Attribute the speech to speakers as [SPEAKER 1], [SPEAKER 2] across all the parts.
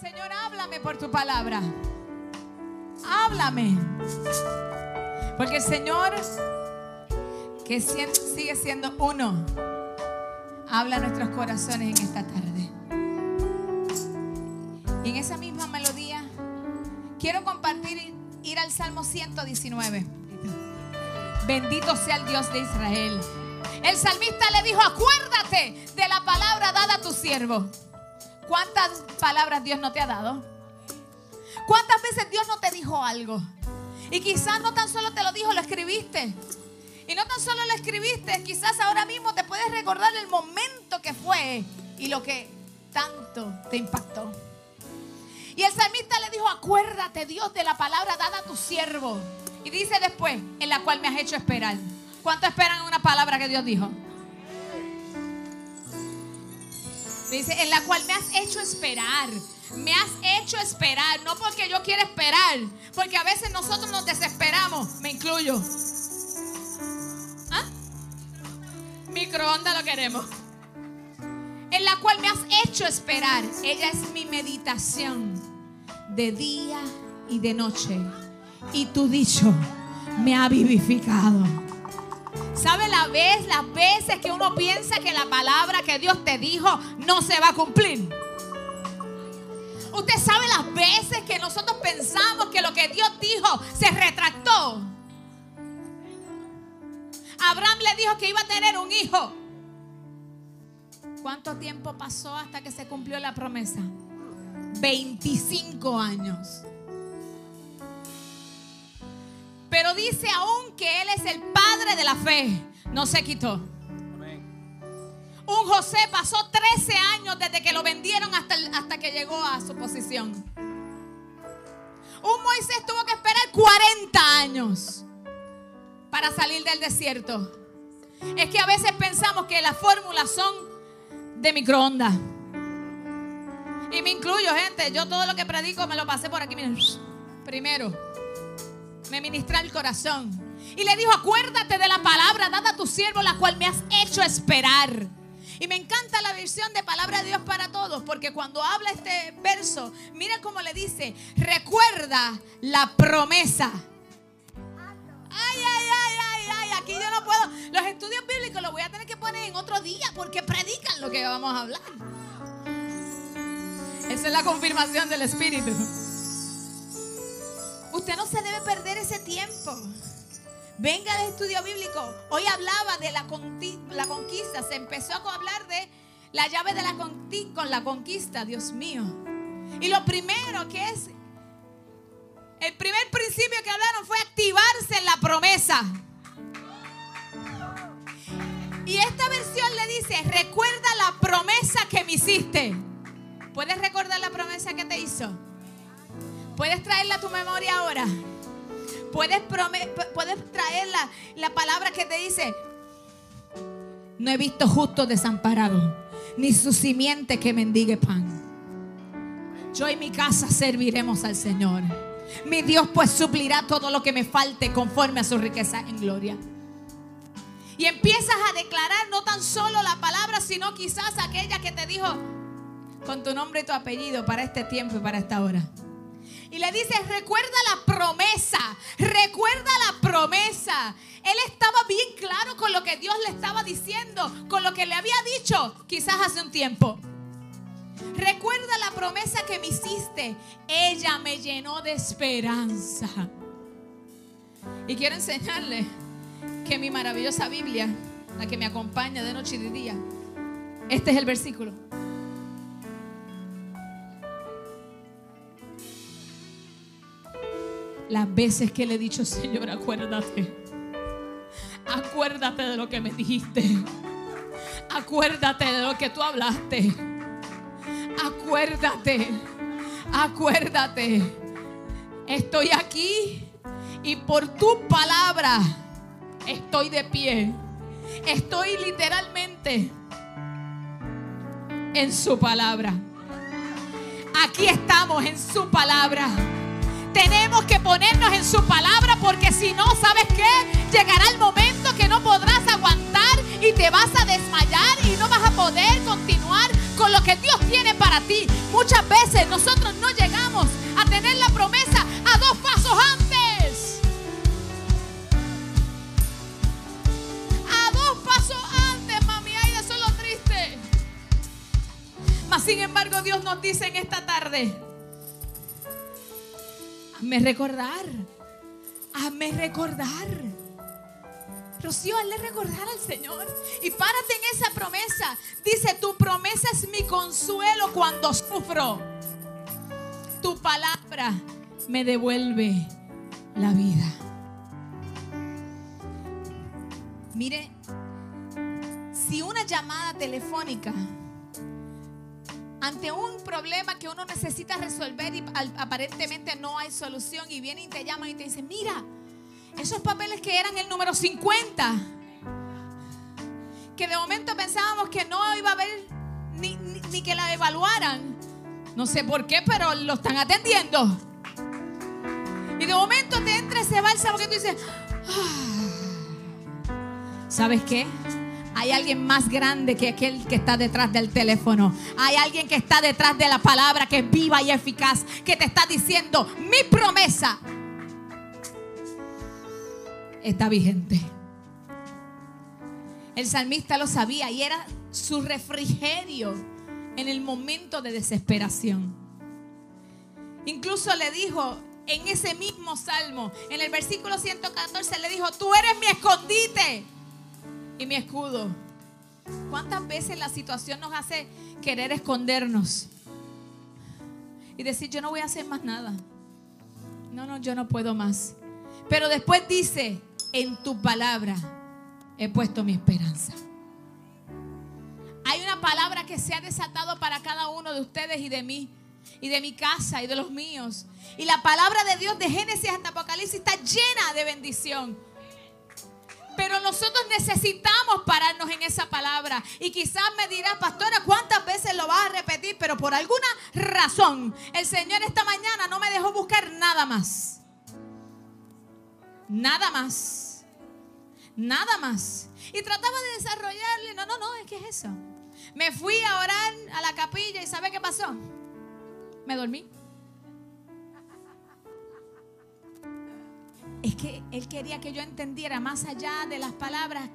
[SPEAKER 1] Señor, háblame por tu palabra. Háblame. Porque el Señor, que sigue siendo uno, habla a nuestros corazones en esta tarde. Y en esa misma melodía, quiero compartir, ir al Salmo 119. Bendito sea el Dios de Israel. El salmista le dijo, acuérdate de la palabra dada a tu siervo. ¿Cuántas palabras Dios no te ha dado? ¿Cuántas veces Dios no te dijo algo? Y quizás no tan solo te lo dijo, lo escribiste. Y no tan solo lo escribiste, quizás ahora mismo te puedes recordar el momento que fue y lo que tanto te impactó. Y el salmista le dijo, acuérdate Dios de la palabra dada a tu siervo. Y dice después, en la cual me has hecho esperar. ¿Cuánto esperan una palabra que Dios dijo? Dice, en la cual me has hecho esperar. Me has hecho esperar. No porque yo quiera esperar. Porque a veces nosotros nos desesperamos. Me incluyo. ¿Ah? Microondas lo queremos. En la cual me has hecho esperar. Ella es mi meditación de día y de noche. Y tu dicho me ha vivificado. ¿Sabe la vez, las veces que uno piensa que la palabra que Dios te dijo no se va a cumplir? Usted sabe las veces que nosotros pensamos que lo que Dios dijo se retractó. Abraham le dijo que iba a tener un hijo. ¿Cuánto tiempo pasó hasta que se cumplió la promesa? 25 años. Pero dice aún que Él es el Padre de la fe. No se quitó. Un José pasó 13 años desde que lo vendieron hasta, hasta que llegó a su posición. Un Moisés tuvo que esperar 40 años para salir del desierto. Es que a veces pensamos que las fórmulas son de microondas. Y me incluyo, gente. Yo todo lo que predico me lo pasé por aquí. Miren, primero me ministra el corazón. Y le dijo, acuérdate de la palabra dada a tu siervo, la cual me has hecho esperar. Y me encanta la versión de palabra de Dios para todos, porque cuando habla este verso, mira cómo le dice, recuerda la promesa. Ay, ay, ay, ay, ay, aquí yo no puedo. Los estudios bíblicos los voy a tener que poner en otro día porque predican lo que vamos a hablar. Esa es la confirmación del Espíritu. Usted no se debe perder ese tiempo. Venga al estudio bíblico. Hoy hablaba de la, conquista. Se empezó a hablar de la llave de la con la conquista, Dios mío. Y lo primero que es, el primer principio que hablaron fue activarse en la promesa. Y esta versión le dice, recuerda la promesa que me hiciste. ¿Puedes recordar la promesa que te hizo? Puedes traerla a tu memoria ahora. Puedes, puedes traer la, palabra que te dice, no he visto justo desamparado, ni su simiente que mendigue pan. Yo y mi casa serviremos al Señor. Mi Dios pues suplirá todo lo que me falte conforme a su riqueza en gloria. Y empiezas a declarar no tan solo la palabra, sino quizás aquella que te dijo con tu nombre y tu apellido para este tiempo y para esta hora. Y le dice, recuerda la promesa, recuerda la promesa. Él estaba bien claro con lo que Dios le estaba diciendo, con lo que le había dicho quizás hace un tiempo. Recuerda la promesa que me hiciste. Ella me llenó de esperanza. Y quiero enseñarle que mi maravillosa Biblia, la que me acompaña de noche y de día, este es el versículo. Las veces que le he dicho, Señor, acuérdate. Acuérdate de lo que me dijiste. Acuérdate de lo que tú hablaste. Acuérdate. Acuérdate. Estoy aquí y por tu palabra estoy de pie. Estoy literalmente en su palabra. Aquí estamos en su palabra. Tenemos que ponernos en su palabra porque si no, ¿sabes qué? Llegará el momento que no podrás aguantar y te vas a desmayar y no vas a poder continuar con lo que Dios tiene para ti. Muchas veces nosotros no llegamos a tener la promesa a dos pasos antes. A dos pasos antes, mami. Ay, eso es lo triste. Mas sin embargo, Dios nos dice en esta tarde: Hazme recordar. Hazme recordar. Rocío, hazle recordar al Señor. Y párate en esa promesa. Dice, tu promesa es mi consuelo cuando sufro. Tu palabra me devuelve la vida. Mire, si una llamada telefónica ante un problema que uno necesita resolver y aparentemente no hay solución y viene y te llaman y te dicen, mira, esos papeles que eran el número 50, que de momento pensábamos que no iba a haber ni, que la evaluaran. No sé por qué, pero lo están atendiendo. Y de momento te entra ese bálsamo que tú dices, ah". ¿sabes qué? Hay alguien más grande que aquel que está detrás del teléfono. Hay alguien que está detrás de la palabra que es viva y eficaz, que te está diciendo, mi promesa está vigente. El salmista lo sabía y era su refrigerio en el momento de desesperación. Incluso le dijo en ese mismo salmo, en el versículo 114, le dijo, tú eres mi escondite y mi escudo. ¿Cuántas veces la situación nos hace querer escondernos? Y decir, yo no voy a hacer más nada. No, no, yo no puedo más. Pero después dice, en tu palabra he puesto mi esperanza. Hay una palabra que se ha desatado para cada uno de ustedes y de mí, y de mi casa y de los míos. Y la palabra de Dios de Génesis hasta Apocalipsis está llena de bendición. Pero nosotros necesitamos pararnos en esa palabra. Y quizás me dirás, pastora, ¿cuántas veces lo vas a repetir? Pero por alguna razón, el Señor esta mañana no me dejó buscar nada más. Nada más. Nada más. Y trataba de desarrollarle. No, no, no, es que es eso. Me fui a orar a la capilla y ¿sabe qué pasó? Me dormí. Es que él quería que yo entendiera más allá de las palabras,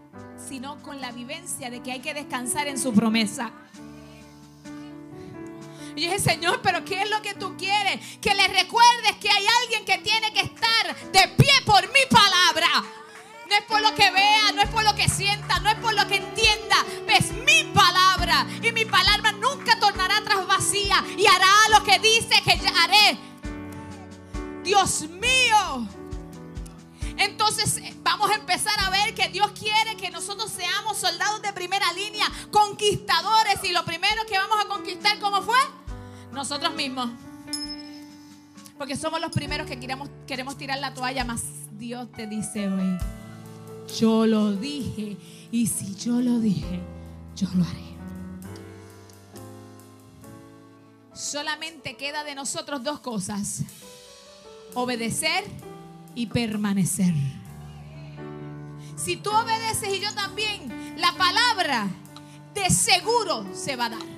[SPEAKER 1] sino con la vivencia de que hay que descansar en su promesa. Y dije, Señor, pero ¿qué es lo que tú quieres? Que le recuerdes que hay alguien que tiene que estar de pie por mi palabra. No es por lo que vea, no es por lo que sienta, no es por lo que entienda. Es mi palabra. Y mi palabra nunca tornará atrás vacía. Y hará lo que dice que haré. Dios mío. Empezar a ver que Dios quiere que nosotros seamos soldados de primera línea, conquistadores. Y lo primero que vamos a conquistar, ¿cómo fue? Nosotros mismos. Porque somos los primeros que queremos, queremos tirar la toalla, más Dios te dice hoy, yo lo dije, y si yo lo dije, yo lo haré. Solamente queda de nosotros dos cosas, obedecer y permanecer. Si tú obedeces y yo también, la palabra de seguro se va a dar.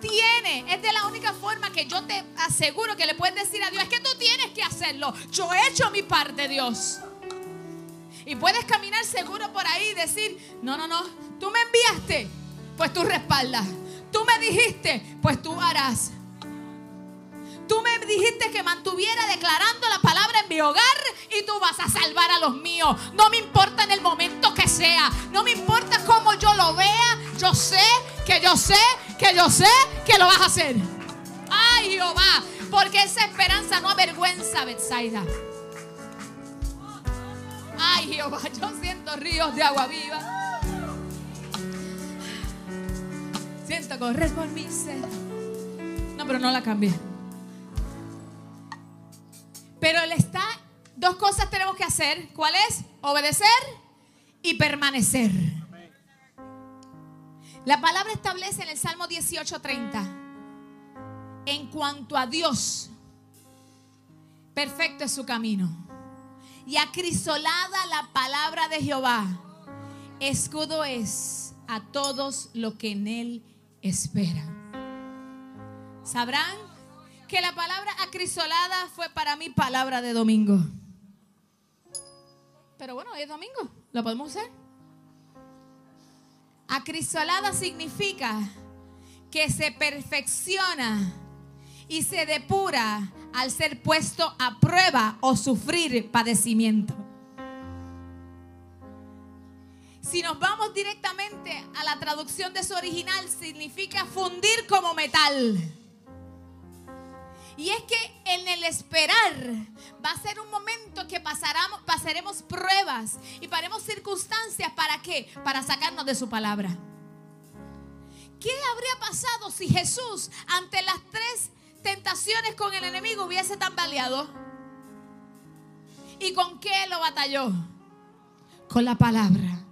[SPEAKER 1] tiene, es de la única forma que yo te aseguro que le puedes decir a Dios, es que tú tienes que hacerlo. Yo he hecho mi parte, Dios. Y puedes caminar seguro por ahí y decir, no, no, no, tú me enviaste, pues tú respaldas. Tú me dijiste, pues tú harás. Tú me dijiste que mantuviera declarando la palabra en mi hogar y tú vas a salvar a los míos. No me importa en el momento que sea. No me importa cómo yo lo vea. Yo sé que yo sé que yo sé que lo vas a hacer. Ay, Jehová. Porque esa esperanza no avergüenza, Betsaida. Ay, Jehová, yo siento ríos de agua viva. Siento correr por mi ser. No, pero no la cambié. Pero él está, dos cosas tenemos que hacer. ¿Cuál es? Obedecer y permanecer. La palabra establece en el Salmo 18:30, en cuanto a Dios, perfecto es su camino. Y acrisolada la palabra de Jehová, escudo es a todos los que en Él esperan. Sabrán que la palabra acrisolada fue para mí palabra de domingo. Pero bueno, hoy es domingo, lo podemos hacer. Acrisolada significa que se perfecciona y se depura al ser puesto a prueba o sufrir padecimiento. Si nos vamos directamente a la traducción de su original, significa fundir como metal. Y es que en el esperar va a ser un momento que pasaremos, pruebas y paremos circunstancias. ¿Para qué? Para sacarnos de su palabra. ¿Qué habría pasado si Jesús ante las tres tentaciones con el enemigo hubiese tambaleado? ¿Y con qué lo batalló? Con la palabra,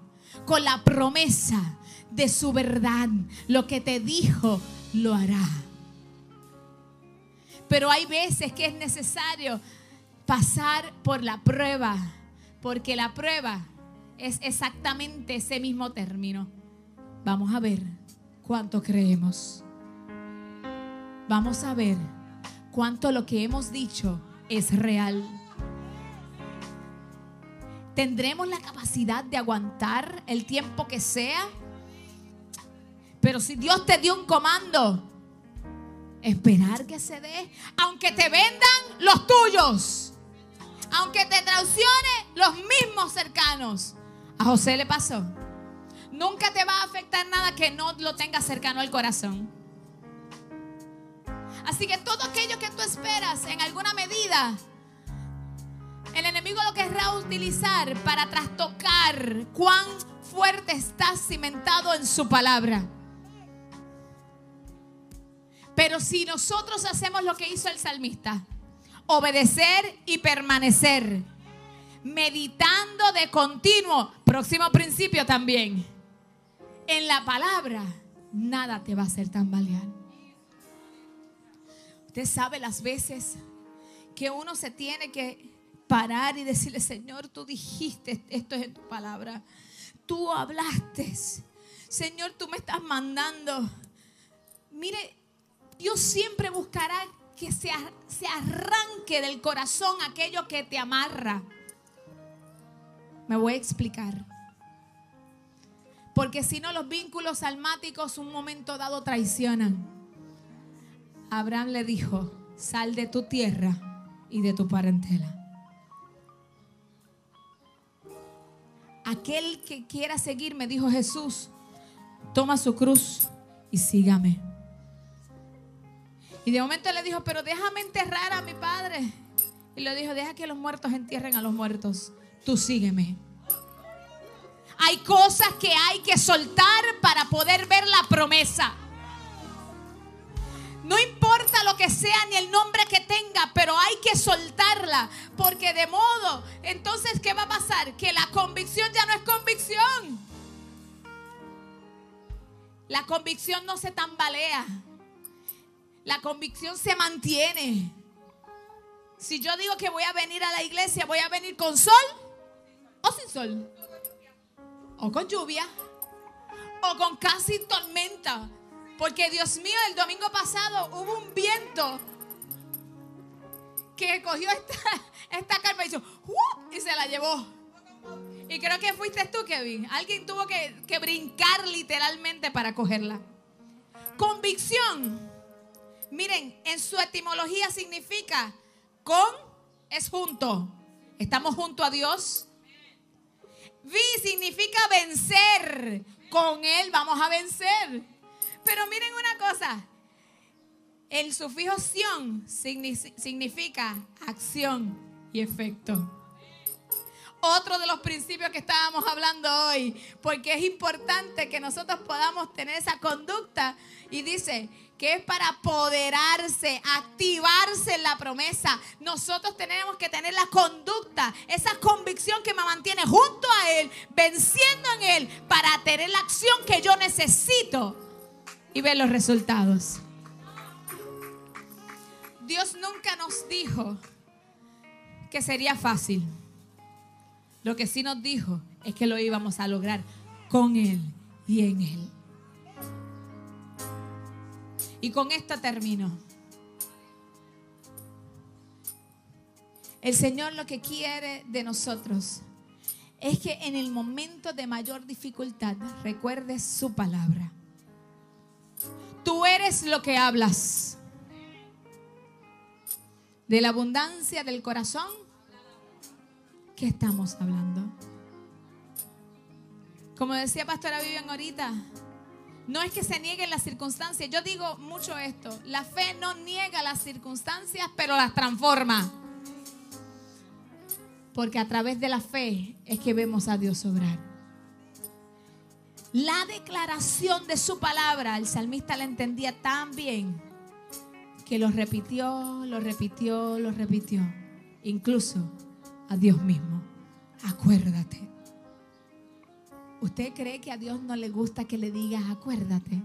[SPEAKER 1] con la promesa de su verdad. Lo que te dijo, lo hará. Pero hay veces que es necesario pasar por la prueba, porque la prueba es exactamente ese mismo término. Vamos a ver cuánto creemos. Vamos a ver cuánto lo que hemos dicho es real. ¿Tendremos la capacidad de aguantar el tiempo que sea? Pero si Dios te dio un comando, esperar que se dé, aunque te vendan los tuyos, aunque te traicione los mismos cercanos. A José le pasó. Nunca te va a afectar nada que no lo tengas cercano al corazón. Así que todo aquello que tú esperas en alguna medida, el enemigo lo querrá utilizar para trastocar cuán fuerte estás cimentado en su palabra. Pero si nosotros hacemos lo que hizo el salmista, obedecer y permanecer, meditando de continuo, próximo principio también, en la palabra, nada te va a hacer tambalear. Usted sabe las veces que uno se tiene que parar y decirle, Señor, tú dijiste esto es en tu palabra. Tú hablaste. Señor, tú me estás mandando. Mire, Dios siempre buscará que se, se arranque del corazón aquello que te amarra. Me voy a explicar. Porque si no, los vínculos almáticos un momento dado traicionan. Abraham le dijo, sal de tu tierra y de tu parentela. Aquel que quiera seguirme, dijo Jesús, toma su cruz y sígame. Y de momento le dijo, pero déjame enterrar a mi padre. Y le dijo, deja que los muertos entierren a los muertos. Tú sígueme. Hay cosas que hay que soltar para poder ver la promesa. No importa lo que sea ni el nombre que tenga, pero hay que soltarla. Porque de modo, entonces, ¿qué va a pasar? Que la convicción ya no es convicción. La convicción no se tambalea. La convicción se mantiene. Si yo digo que voy a venir a la iglesia, voy a venir con sol o sin sol. O con lluvia. O con casi tormenta. Porque Dios mío, el domingo pasado hubo un viento que cogió esta, esta carpa y, hizo, y se la llevó. Y creo que fuiste tú, Kevin. Alguien tuvo que, que brincar literalmente para cogerla. Convicción Miren, en su etimología significa con es junto. Estamos junto a Dios. Vi significa vencer. Con Él vamos a vencer. Pero miren una cosa. El sufijo sion significa acción y efecto. Otro de los principios que estábamos hablando hoy, porque es importante que nosotros podamos tener esa conducta. Y dice, que es para apoderarse, activarse en la promesa. Nosotros tenemos que tener la conducta, esa convicción que me mantiene junto a Él, venciendo en Él, para tener la acción que yo necesito y ver los resultados. Dios nunca nos dijo que sería fácil. Lo que sí nos dijo es que lo íbamos a lograr con Él y en Él. Y con esto termino. El Señor lo que quiere de nosotros es que en el momento de mayor dificultad recuerdes su palabra. Tú eres lo que hablas. De la abundancia del corazón, ¿qué estamos hablando? Como decía Pastora Vivian ahorita, no es que se nieguen las circunstancias. Yo digo mucho esto. La fe no niega las circunstancias, pero las transforma. Porque a través de la fe es que vemos a Dios obrar. La declaración de su palabra, el salmista la entendía tan bien que lo repitió, lo repitió, lo repitió. Incluso a Dios mismo. Acuérdate. ¿Usted cree que a Dios no le gusta que le digas acuérdate?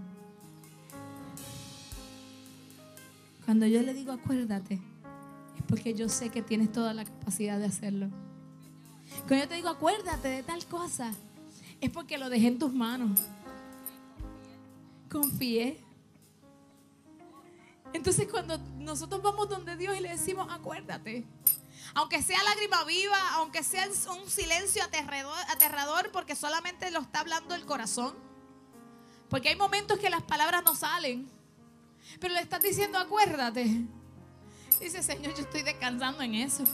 [SPEAKER 1] Cuando yo le digo acuérdate, es porque yo sé que tienes toda la capacidad de hacerlo. Cuando yo te digo acuérdate de tal cosa, es porque lo dejé en tus manos. Confié. Entonces cuando nosotros vamos donde Dios y le decimos acuérdate, aunque sea lágrima viva, aunque sea un silencio aterrador, aterrador porque solamente lo está hablando el corazón. Porque hay momentos que las palabras no salen. Pero le estás diciendo, acuérdate. Dice, Señor, yo estoy descansando en eso.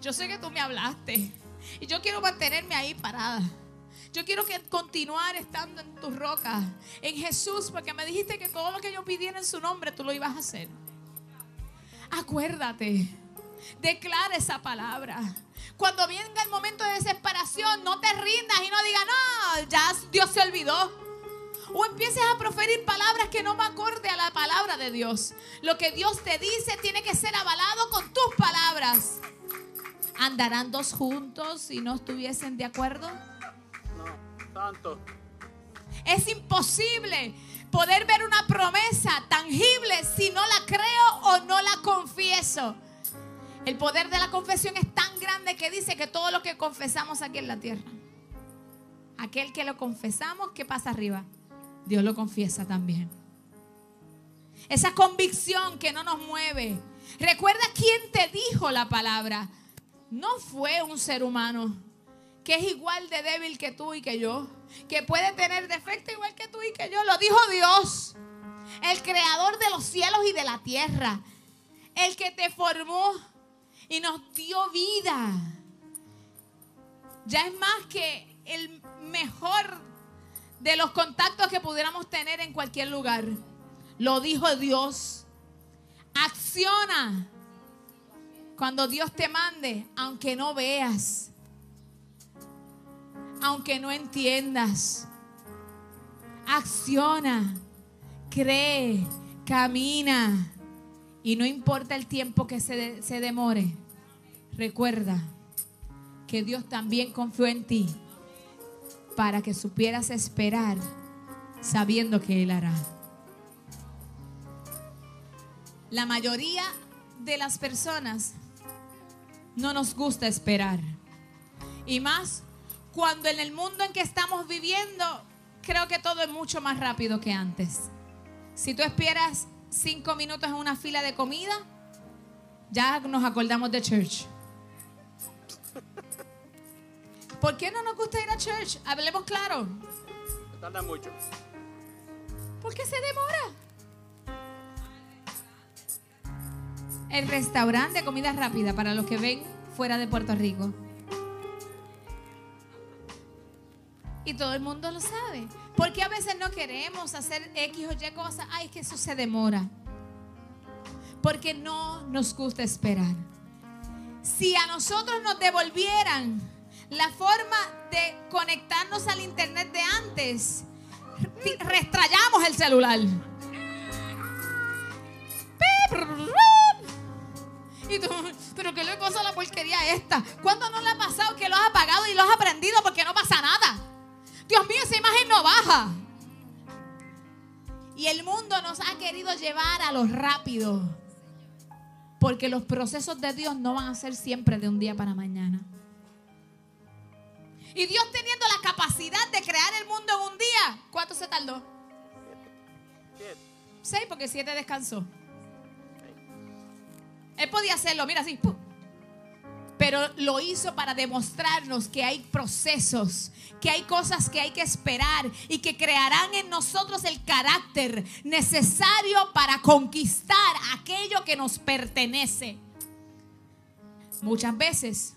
[SPEAKER 1] Yo sé que tú me hablaste. Y yo quiero mantenerme ahí parada. Yo quiero que continuar estando en tus rocas, en Jesús, porque me dijiste que todo lo que yo pidiera en su nombre, tú lo ibas a hacer. Acuérdate. Declara esa palabra. Cuando venga el momento de desesperación, no te rindas y no digas, no, ya Dios se olvidó. O empieces a proferir palabras que no me acorde a la palabra de Dios. Lo que Dios te dice tiene que ser avalado con tus palabras. ¿Andarán dos juntos si no estuviesen de acuerdo? No, tanto. Es imposible poder ver una promesa tangible si no la creo o no la confieso. El poder de la confesión es tan grande que dice que todo lo que confesamos aquí en la tierra, aquel que lo confesamos, ¿qué pasa arriba? Dios lo confiesa también. Esa convicción que no nos mueve. Recuerda quién te dijo la palabra. No fue un ser humano que es igual de débil que tú y que yo, que puede tener defecto igual que tú y que yo. Lo dijo Dios, el creador de los cielos y de la tierra, el que te formó y nos dio vida. Ya es más que el mejor de los contactos que pudiéramos tener en cualquier lugar. Lo dijo Dios. Acciona cuando Dios te mande, aunque no veas, aunque no entiendas. Acciona, cree, camina. Y no importa el tiempo que se, se demore, recuerda que Dios también confió en ti para que supieras esperar sabiendo que Él hará. La mayoría de las personas no nos gusta esperar. Y más cuando en el mundo en que estamos viviendo, creo que todo es mucho más rápido que antes. Si tú esperas cinco minutos en una fila de comida, ya nos acordamos de church. ¿Por qué no nos gusta ir a church? Hablemos claro. Tarda mucho. ¿Por qué se demora? El restaurante de comida rápida para los que ven fuera de Puerto Rico. Y todo el mundo lo sabe. ¿Por qué a veces no queremos hacer X o Y cosas? Ay, es que eso se demora. Porque no nos gusta esperar. Si a nosotros nos devolvieran la forma de conectarnos al internet de antes, restrayamos el celular. Y tú, pero ¿qué le pasa a la porquería esta? ¿Cuándo no le ha pasado que lo has apagado y lo has aprendido porque no pasa nada? Dios mío, esa imagen no baja. Y el mundo nos ha querido llevar a lo rápido. Porque los procesos de Dios no van a ser siempre de un día para mañana. Y Dios teniendo la capacidad de crear el mundo en un día, ¿cuánto se tardó? Seis, porque siete descansó. Él podía hacerlo, mira así. Pero lo hizo para demostrarnos que hay procesos, que hay cosas que hay que esperar y que crearán en nosotros el carácter necesario para conquistar aquello que nos pertenece. Muchas veces,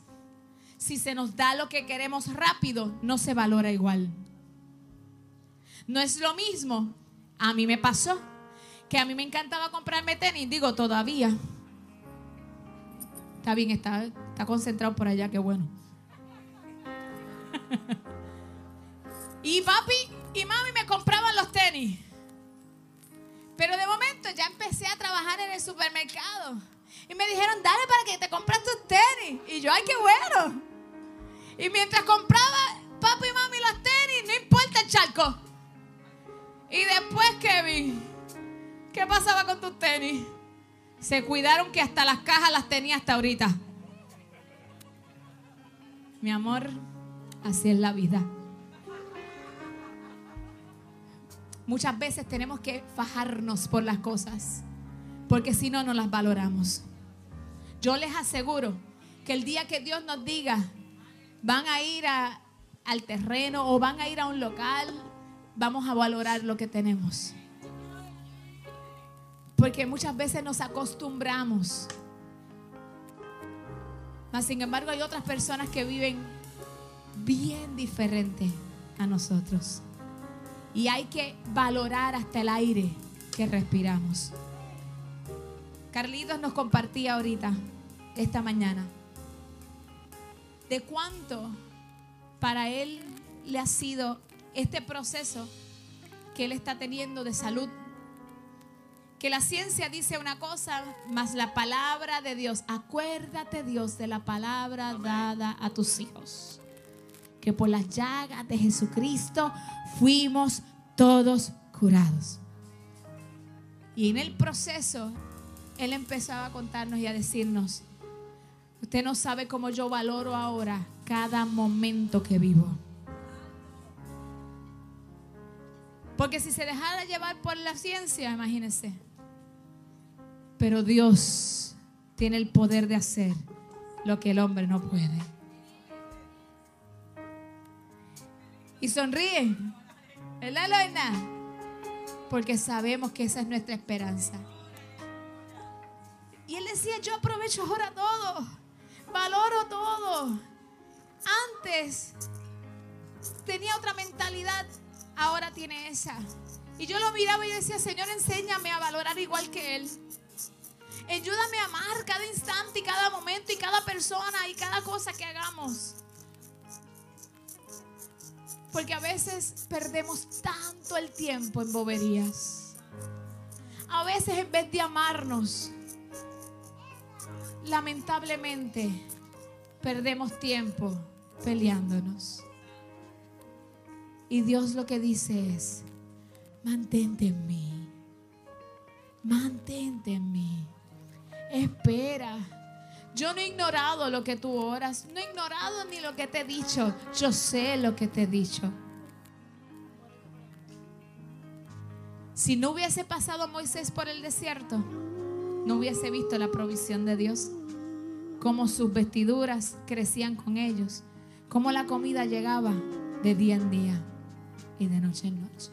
[SPEAKER 1] si se nos da lo que queremos rápido, no se valora igual. No es lo mismo. A mí me pasó que a mí me encantaba comprarme tenis, digo todavía. Está bien, está, está concentrado por allá, qué bueno. y papi y mami me compraban los tenis. Pero de momento ya empecé a trabajar en el supermercado. Y me dijeron, dale para que te compras tus tenis. Y yo, ay, qué bueno. Y mientras compraba papi y mami los tenis, no importa el charco. Y después, Kevin, ¿qué pasaba con tus tenis? Se cuidaron que hasta las cajas las tenía hasta ahorita. Mi amor, así es la vida. Muchas veces tenemos que fajarnos por las cosas, porque si no, no las valoramos. Yo les aseguro que el día que Dios nos diga, van a ir al terreno o van a ir a un local, vamos a valorar lo que tenemos. Porque muchas veces nos acostumbramos. Mas, sin embargo, hay otras personas que viven bien diferente a nosotros. Y hay que valorar hasta el aire que respiramos. Carlitos nos compartía ahorita, esta mañana, de cuánto para él le ha sido este proceso que él está teniendo de salud. Que la ciencia dice una cosa, más la palabra de Dios. Acuérdate, Dios, de la palabra dada a tus hijos. Que por las llagas de Jesucristo fuimos todos curados. Y en el proceso él empezaba a contarnos y a decirnos, usted no sabe cómo yo valoro ahora cada momento que vivo. Porque si se dejara llevar por la ciencia, imagínense. Pero Dios tiene el poder de hacer lo que el hombre no puede. Y sonríe, ¿verdad, Lorna? Porque sabemos que esa es nuestra esperanza. Y él decía, yo aprovecho ahora todo, valoro todo. Antes tenía otra mentalidad, ahora tiene esa. Y yo lo miraba y decía, Señor, enséñame a valorar igual que Él. Ayúdame a amar cada instante y cada momento y cada persona y cada cosa que hagamos. Porque a veces perdemos tanto el tiempo en boberías. A veces en vez de amarnos, lamentablemente perdemos tiempo peleándonos. Y Dios lo que dice es, mantente en mí, mantente en mí, espera. Yo no he ignorado lo que tú oras, no he ignorado ni lo que te he dicho, yo sé lo que te he dicho. Si no hubiese pasado Moisés por el desierto, no hubiese visto la provisión de Dios, cómo sus vestiduras crecían con ellos, cómo la comida llegaba de día en día y de noche en noche.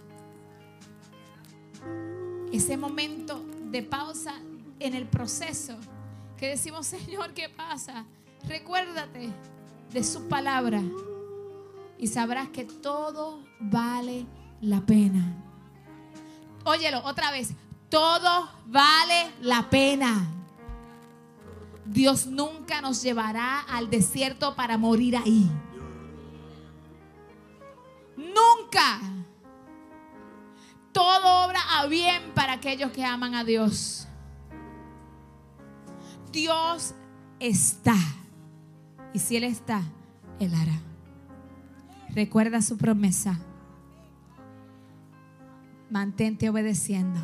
[SPEAKER 1] Ese momento de pausa en el proceso que decimos, Señor, ¿qué pasa? Recuérdate de su palabra y sabrás que todo vale la pena. Óyelo otra vez, todo vale la pena. Dios nunca nos llevará al desierto para morir ahí. Nunca. Todo obra a bien para aquellos que aman a Dios. Dios está. Y si Él está, Él hará. Recuerda su promesa. Mantente obedeciendo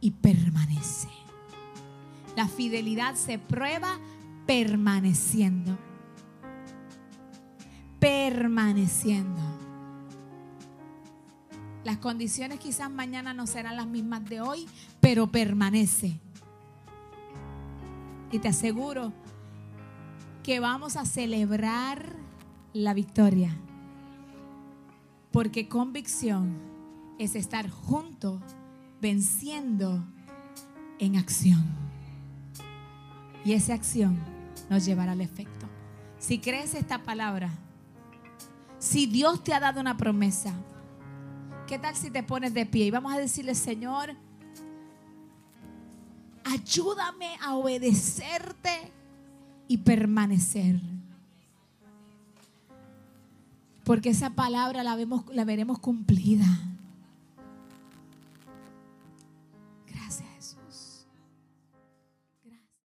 [SPEAKER 1] y permanece. La fidelidad se prueba permaneciendo. permaneciendo. Las condiciones quizás mañana no serán las mismas de hoy, pero permanece. Y te aseguro que vamos a celebrar la victoria. Porque convicción es estar juntos, venciendo en acción. Y esa acción nos llevará al efecto. Si crees esta palabra, si Dios te ha dado una promesa, ¿qué tal si te pones de pie y vamos a decirle, Señor, ayúdame a obedecerte y permanecer? Porque esa palabra la, vemos, la veremos cumplida.